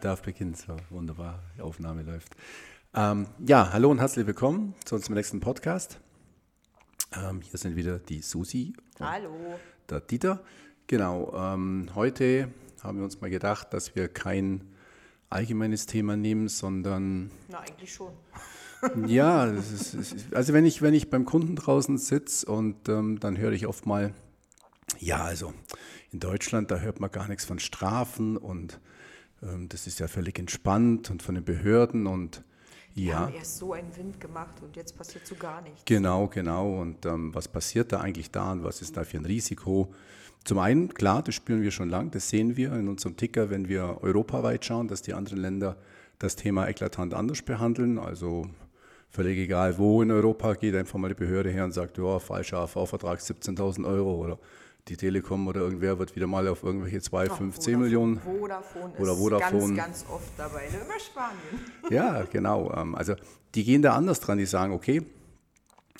darf beginnen. So, wunderbar, die Aufnahme läuft. Ähm, ja, hallo und herzlich willkommen zu unserem nächsten Podcast. Ähm, hier sind wieder die Susi. Hallo. Der Dieter. Genau, ähm, heute haben wir uns mal gedacht, dass wir kein allgemeines Thema nehmen, sondern. Na, eigentlich schon. ja, ist, ist, also wenn ich, wenn ich beim Kunden draußen sitze und ähm, dann höre ich oft mal, ja, also in Deutschland, da hört man gar nichts von Strafen und das ist ja völlig entspannt und von den Behörden und ja. Wir haben erst so einen Wind gemacht und jetzt passiert so gar nichts. Genau, genau. Und ähm, was passiert da eigentlich da und was ist da für ein Risiko? Zum einen, klar, das spüren wir schon lang, das sehen wir in unserem Ticker, wenn wir europaweit schauen, dass die anderen Länder das Thema eklatant anders behandeln. Also völlig egal, wo in Europa geht einfach mal die Behörde her und sagt, ja, falscher AV-Vertrag 17.000 Euro oder die Telekom oder irgendwer wird wieder mal auf irgendwelche 2, Ach, 5, 10 Millionen. Vodafone oder Vodafone. ist ganz, ganz oft dabei, ne? immer Spanien. Ja, genau. Ähm, also die gehen da anders dran, die sagen, okay,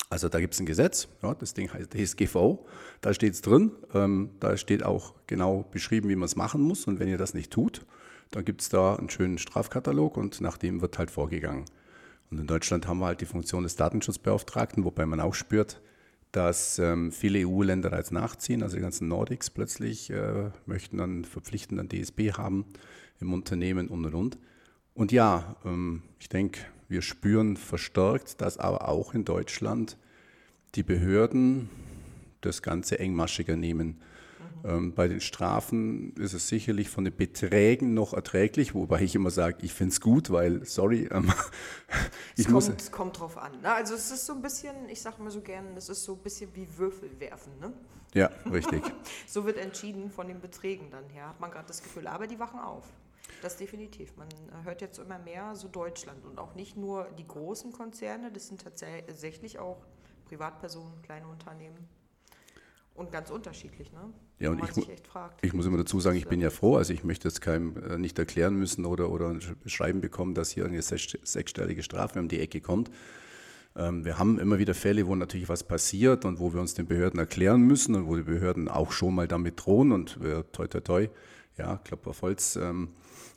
also da gibt es ein Gesetz, ja, das Ding heißt DSGVO, da steht es drin, ähm, da steht auch genau beschrieben, wie man es machen muss und wenn ihr das nicht tut, dann gibt es da einen schönen Strafkatalog und nach dem wird halt vorgegangen. Und in Deutschland haben wir halt die Funktion des Datenschutzbeauftragten, wobei man auch spürt, dass ähm, viele EU-Länder da nachziehen, also die ganzen Nordics plötzlich äh, möchten dann verpflichtend DSB haben im Unternehmen und und und. Und ja, ähm, ich denke, wir spüren verstärkt, dass aber auch in Deutschland die Behörden das Ganze engmaschiger nehmen. Ähm, bei den Strafen ist es sicherlich von den Beträgen noch erträglich, wobei ich immer sage, ich finde es gut, weil, sorry, ähm, ich es muss. Kommt, es kommt drauf an. Ne? Also es ist so ein bisschen, ich sage immer so gerne, es ist so ein bisschen wie Würfel werfen. Ne? Ja, richtig. so wird entschieden von den Beträgen dann her, hat man gerade das Gefühl. Aber die wachen auf. Das definitiv. Man hört jetzt immer mehr so Deutschland und auch nicht nur die großen Konzerne, das sind tatsächlich auch Privatpersonen, kleine Unternehmen. Und ganz unterschichtlich, ne? Ja, und ich, ich, muss immer dazu sagen, ich bin ja froh, also ich möchte es keinem äh, nicht erklären müssen oder, oder schreiben bekommen, dass hier eine sechsstellige Strafe um die Ecke kommt. Ähm, wir haben immer wieder Fälle, wo natürlich was passiert und wo wir uns den Behörden erklären müssen und wo die Behörden auch schon mal damit drohen und wir, toi, toi, toi, ja, Klopf auf Holz, ähm,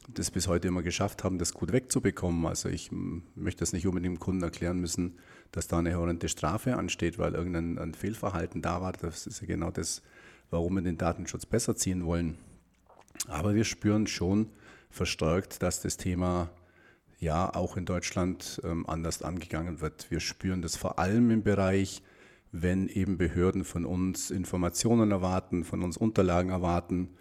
das bis heute immer geschafft haben, das gut wegzubekommen. Also ich möchte das nicht unbedingt dem Kunden erklären müssen, dass da eine horrende Strafe ansteht, weil irgendein Fehlverhalten da war. Das ist ja genau das, warum wir den Datenschutz besser ziehen wollen. Aber wir spüren schon verstärkt, dass das Thema ja auch in Deutschland ähm, anders angegangen wird. Wir spüren das vor allem im Bereich, wenn eben Behörden von uns Informationen erwarten, von uns Unterlagen erwarten,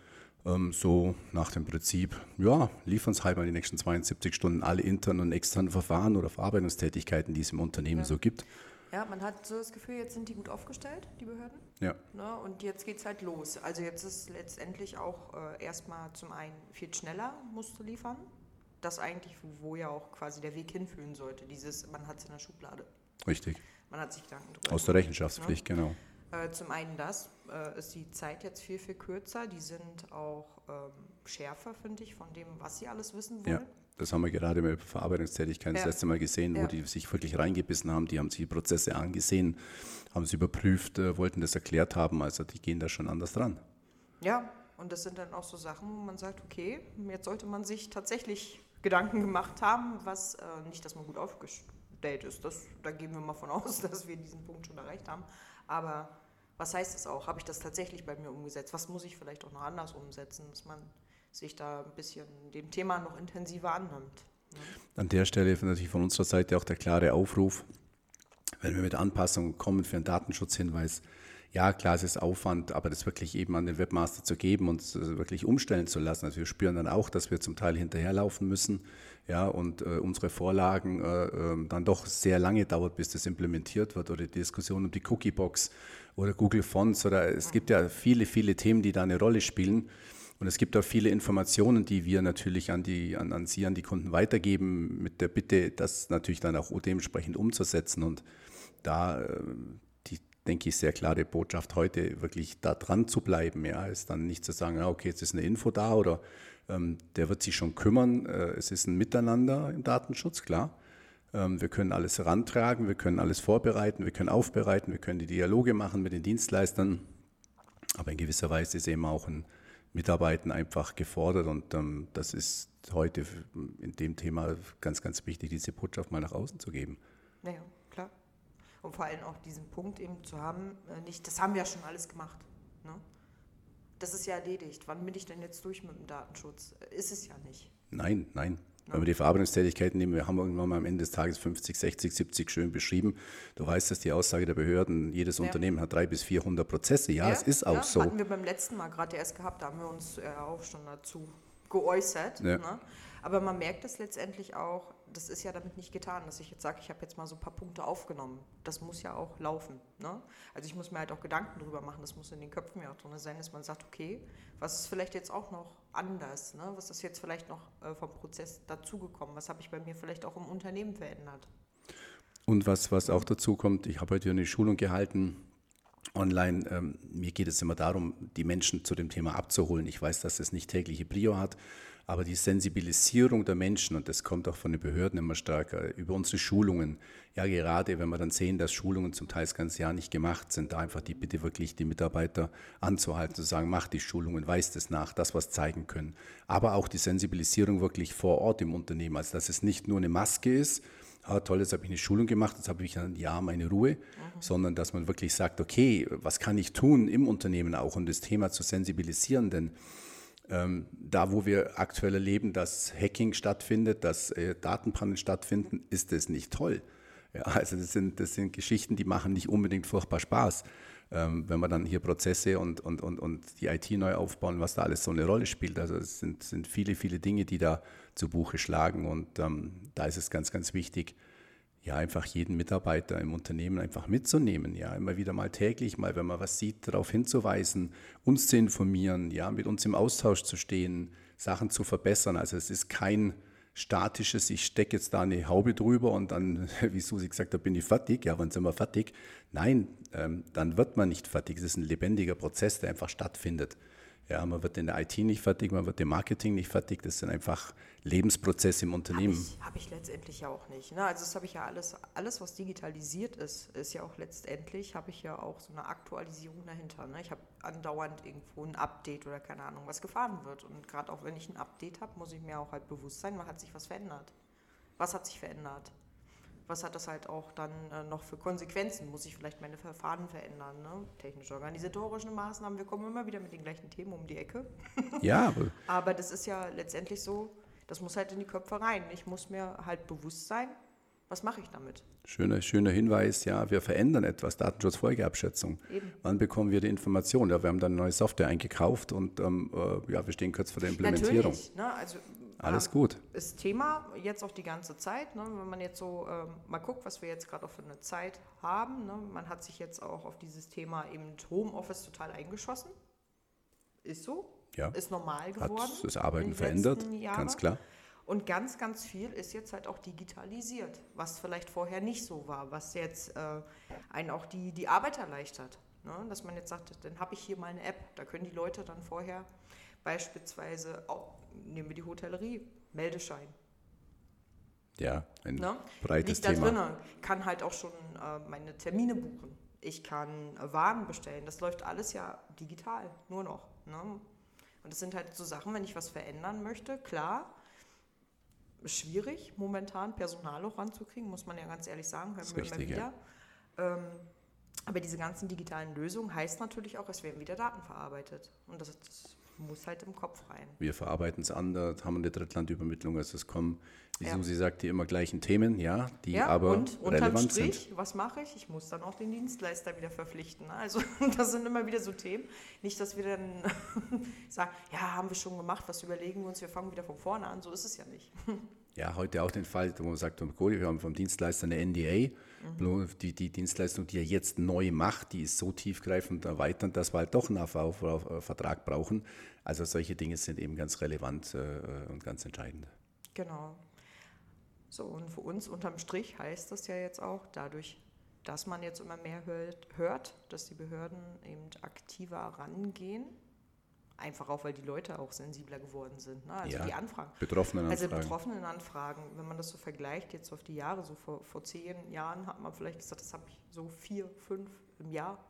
so nach dem Prinzip, ja, liefern es halt mal die nächsten 72 Stunden alle internen und externen Verfahren oder Verarbeitungstätigkeiten, die es im Unternehmen ja. so gibt. Ja, man hat so das Gefühl, jetzt sind die gut aufgestellt, die Behörden. Ja. Ne, und jetzt geht es halt los. Also jetzt ist letztendlich auch äh, erstmal zum einen viel schneller musst du liefern. Das eigentlich, wo ja auch quasi der Weg hinführen sollte. Dieses, man hat es in der Schublade. Richtig. Man hat sich Gedanken drüber. Aus der Rechenschaftspflicht, ne? genau. Äh, zum einen das, äh, ist die Zeit jetzt viel, viel kürzer. Die sind auch ähm, schärfer, finde ich, von dem, was sie alles wissen wollen. Ja. Das haben wir gerade bei Verarbeitungstätigkeit ja. das letzte Mal gesehen, wo ja. die sich wirklich reingebissen haben. Die haben sich die Prozesse angesehen, haben sie überprüft, äh, wollten das erklärt haben. Also die gehen da schon anders dran. Ja, und das sind dann auch so Sachen, wo man sagt, okay, jetzt sollte man sich tatsächlich Gedanken gemacht haben, was äh, nicht, dass man gut aufgestellt ist. Das, da gehen wir mal von aus, dass wir diesen Punkt schon erreicht haben. Aber was heißt das auch? Habe ich das tatsächlich bei mir umgesetzt? Was muss ich vielleicht auch noch anders umsetzen, dass man sich da ein bisschen dem Thema noch intensiver annimmt? Ne? An der Stelle natürlich von unserer Seite auch der klare Aufruf, wenn wir mit Anpassungen kommen für einen Datenschutzhinweis, ja, klar, es ist Aufwand, aber das wirklich eben an den Webmaster zu geben und wirklich umstellen zu lassen. Also wir spüren dann auch, dass wir zum Teil hinterherlaufen müssen, ja, und äh, unsere Vorlagen äh, äh, dann doch sehr lange dauert, bis das implementiert wird oder die Diskussion um die Cookiebox oder Google Fonts oder es gibt ja viele, viele Themen, die da eine Rolle spielen. Und es gibt auch viele Informationen, die wir natürlich an, die, an, an Sie, an die Kunden weitergeben, mit der Bitte, das natürlich dann auch dementsprechend umzusetzen. Und da äh, die, denke ich, sehr klare Botschaft heute, wirklich da dran zu bleiben. Ja, ist dann nicht zu sagen, okay, jetzt ist eine Info da oder ähm, der wird sich schon kümmern. Äh, es ist ein Miteinander im Datenschutz, klar. Ähm, wir können alles herantragen, wir können alles vorbereiten, wir können aufbereiten, wir können die Dialoge machen mit den Dienstleistern. Aber in gewisser Weise ist eben auch ein, Mitarbeiten einfach gefordert und ähm, das ist heute in dem Thema ganz, ganz wichtig, diese Botschaft mal nach außen zu geben. Naja. Und vor allem auch diesen Punkt eben zu haben, äh, nicht, das haben wir ja schon alles gemacht. Ne? Das ist ja erledigt. Wann bin ich denn jetzt durch mit dem Datenschutz? Ist es ja nicht. Nein, nein. Wenn wir die Verarbeitungstätigkeiten nehmen, wir haben irgendwann mal am Ende des Tages 50, 60, 70 schön beschrieben. Du weißt, dass die Aussage der Behörden, jedes ja. Unternehmen hat 300 bis 400 Prozesse. Ja, ja es ist auch ja, so. Hatten wir beim letzten Mal gerade erst gehabt, da haben wir uns äh, auch schon dazu geäußert. Ne? Aber man merkt es letztendlich auch, das ist ja damit nicht getan, dass ich jetzt sage, ich habe jetzt mal so ein paar Punkte aufgenommen. Das muss ja auch laufen. Ne? Also ich muss mir halt auch Gedanken darüber machen, das muss in den Köpfen ja auch drin sein, dass man sagt, okay, was ist vielleicht jetzt auch noch anders? Ne? Was ist jetzt vielleicht noch äh, vom Prozess dazugekommen? Was habe ich bei mir vielleicht auch im Unternehmen verändert? Und was, was auch dazu kommt, ich habe heute eine Schulung gehalten, online. Ähm, mir geht es immer darum, die Menschen zu dem Thema abzuholen. Ich weiß, dass es nicht tägliche Prio hat, aber die Sensibilisierung der Menschen, und das kommt auch von den Behörden immer stärker, über unsere Schulungen, ja gerade wenn wir dann sehen, dass Schulungen zum Teil das ganze Jahr nicht gemacht sind, da einfach die Bitte wirklich die Mitarbeiter anzuhalten, zu sagen, mach die Schulungen, weist es nach, das was zeigen können. Aber auch die Sensibilisierung wirklich vor Ort im Unternehmen, also dass es nicht nur eine Maske ist, ah, toll, jetzt habe ich eine Schulung gemacht, jetzt habe ich ein Jahr meine Ruhe, mhm. sondern dass man wirklich sagt, okay, was kann ich tun im Unternehmen auch, um das Thema zu sensibilisieren, denn ähm, da, wo wir aktuell erleben, dass Hacking stattfindet, dass äh, Datenpannen stattfinden, ist das nicht toll. Ja, also das sind, das sind Geschichten, die machen nicht unbedingt furchtbar Spaß. Ähm, wenn wir dann hier Prozesse und, und, und, und die IT neu aufbauen, was da alles so eine Rolle spielt. Also es sind, sind viele, viele Dinge, die da zu Buche schlagen und ähm, da ist es ganz, ganz wichtig, ja, einfach jeden Mitarbeiter im Unternehmen einfach mitzunehmen, ja, immer wieder mal täglich, mal, wenn man was sieht, darauf hinzuweisen, uns zu informieren, ja, mit uns im Austausch zu stehen, Sachen zu verbessern. Also es ist kein statisches, ich stecke jetzt da eine Haube drüber und dann, wie Susi gesagt hat, bin ich fertig. Ja, wann sind wir fertig? Nein, ähm, dann wird man nicht fertig. Es ist ein lebendiger Prozess, der einfach stattfindet. Ja, man wird in der IT nicht fertig, man wird im Marketing nicht fertig. Das sind einfach Lebensprozesse im Unternehmen. Habe ich, hab ich, letztendlich ja auch nicht. Ne? Also das habe ich ja alles, alles, was digitalisiert ist, ist ja auch letztendlich, habe ich ja auch so eine Aktualisierung dahinter. Ne? Ich habe andauernd irgendwo ein Update oder keine Ahnung, was gefahren wird. Und gerade auch wenn ich ein Update habe, muss ich mir auch halt bewusst sein, man hat sich was verändert. Was hat sich verändert? Was hat das halt auch dann äh, noch für Konsequenzen? Muss ich vielleicht meine Verfahren verändern? Ne? Technisch-organisatorische Maßnahmen, wir kommen immer wieder mit den gleichen Themen um die Ecke. Ja. Aber, aber das ist ja letztendlich so, das muss halt in die Köpfe rein. Ich muss mir halt bewusst sein, was mache ich damit? Schöner, schöner Hinweis, ja, wir verändern etwas, Datenschutzfolgeabschätzung. Eben. Wann bekommen wir die Information? Ja, wir haben dann eine neue Software eingekauft und ähm, äh, ja, wir stehen kurz vor der Implementierung. Natürlich, ne? also alles gut. Ist Thema jetzt auch die ganze Zeit. Ne? Wenn man jetzt so ähm, mal guckt, was wir jetzt gerade auch für eine Zeit haben. Ne? Man hat sich jetzt auch auf dieses Thema eben Homeoffice total eingeschossen. Ist so. Ja. Ist normal geworden. Hat das Arbeiten verändert, ganz klar. Und ganz, ganz viel ist jetzt halt auch digitalisiert, was vielleicht vorher nicht so war, was jetzt äh, einen auch die, die Arbeit erleichtert. Ne? Dass man jetzt sagt, dann habe ich hier mal eine App, da können die Leute dann vorher beispielsweise auch nehmen wir die Hotellerie, Meldeschein. Ja, ein ne? breites Liegt Thema. Da drin, kann halt auch schon äh, meine Termine buchen. Ich kann äh, Waren bestellen. Das läuft alles ja digital, nur noch. Ne? Und das sind halt so Sachen, wenn ich was verändern möchte, klar, schwierig momentan Personal auch ranzukriegen, muss man ja ganz ehrlich sagen, hören wir immer wieder. Ähm, aber diese ganzen digitalen Lösungen heißt natürlich auch, es werden wieder Daten verarbeitet. Und das, das muss halt im Kopf rein. Wir verarbeiten es anders, haben eine Drittlandübermittlung, also es kommen, wie ja. Susi sagt, die immer gleichen Themen, ja, die ja, aber und relevant Strich, sind. was mache ich? Ich muss dann auch den Dienstleister wieder verpflichten. Ne? Also das sind immer wieder so Themen. Nicht, dass wir dann sagen, ja, haben wir schon gemacht, was überlegen wir uns, wir fangen wieder von vorne an. So ist es ja nicht. Ja, heute auch den Fall, wo man sagt, wir haben vom Dienstleister eine NDA. Mhm. Die, die Dienstleistung, die er jetzt neu macht, die ist so tiefgreifend erweiternd, dass wir halt doch einen AV-Vertrag brauchen. Also solche Dinge sind eben ganz relevant äh, und ganz entscheidend. Genau. So, und für uns unterm Strich heißt das ja jetzt auch, dadurch, dass man jetzt immer mehr hört, hört dass die Behörden eben aktiver rangehen, Einfach auch, weil die Leute auch sensibler geworden sind. Ne? Also ja, die Anfragen. Betroffenen also Anfragen. Also betroffenen Anfragen, wenn man das so vergleicht, jetzt auf die Jahre, so vor, vor zehn Jahren hat man vielleicht gesagt, das habe ich so vier, fünf im Jahr.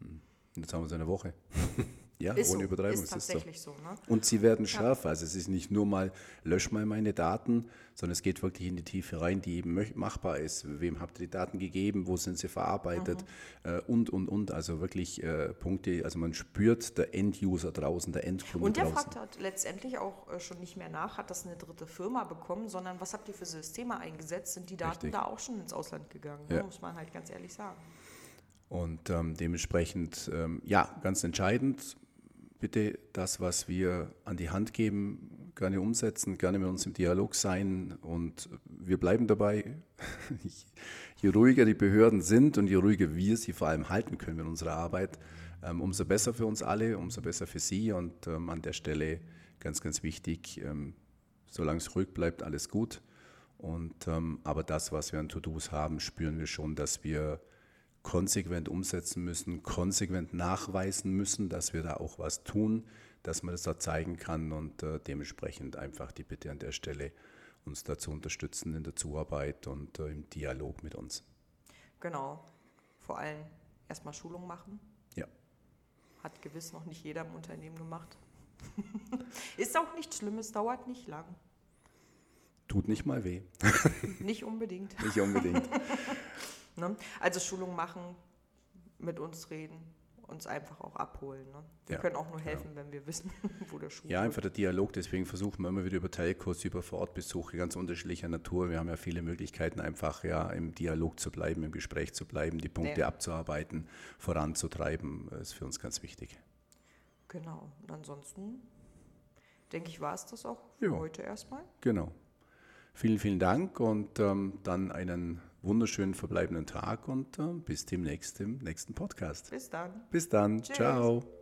Hm. Jetzt haben wir es eine Woche. Ja, ist ohne so, Übertreibung. Ist tatsächlich so. so ne? Und sie werden schärfer. Also es ist nicht nur mal, lösch mal meine Daten, sondern es geht wirklich in die Tiefe rein, die eben machbar ist. Wem habt ihr die Daten gegeben? Wo sind sie verarbeitet? Mhm. Äh, und, und, und. Also wirklich äh, Punkte, also man spürt der End-User draußen, der Endkunde Und der draußen. fragt halt letztendlich auch äh, schon nicht mehr nach, hat das eine dritte Firma bekommen, sondern was habt ihr für Systeme eingesetzt? Sind die Daten Richtig. da auch schon ins Ausland gegangen? Ne? Ja. Muss man halt ganz ehrlich sagen. Und ähm, dementsprechend, ähm, ja, ganz entscheidend, bitte das, was wir an die Hand geben, gerne umsetzen, gerne mit uns im Dialog sein und wir bleiben dabei. je ruhiger die Behörden sind und je ruhiger wir sie vor allem halten können mit unserer Arbeit, ähm, umso besser für uns alle, umso besser für Sie und ähm, an der Stelle ganz, ganz wichtig, ähm, solange es ruhig bleibt, alles gut. Und, aber das, was wir an To-Dos haben, spüren wir schon, dass wir konsequent umsetzen müssen, konsequent nachweisen müssen, dass wir da auch was tun, dass man das da zeigen kann und äh, dementsprechend einfach die Bitte an der Stelle, uns dazu unterstützen in der Zuarbeit und äh, im Dialog mit uns. Genau. Vor allem erstmal Schulung machen. Ja. Hat gewiss noch nicht jeder im Unternehmen gemacht. Ist auch nicht schlimm, es dauert nicht lang. Tut nicht mal weh. nicht unbedingt. nicht unbedingt. Ne? Also Schulung machen, mit uns reden, uns einfach auch abholen. Ne? Wir ja, können auch nur genau. helfen, genau. wenn wir wissen, wo der Schuh Ja, einfach der Dialog. Deswegen versuchen wir immer wieder über Telcos, über Vorortbesuche ganz unterschiedlicher Natur. Wir haben ja viele Möglichkeiten, einfach ja im Dialog zu bleiben, im Gespräch zu bleiben, die Punkte nee. abzuarbeiten, voranzutreiben. Das ist für uns ganz wichtig. Genau. Und ansonsten denke ich, war es das auch für jo. heute erstmal. Genau. Vielen, vielen Dank und ähm, dann einen wunderschönen verbleibenden Tag und äh, bis demnächst im nächsten Podcast. Bis dann. Bis dann. Tschüss. Ciao.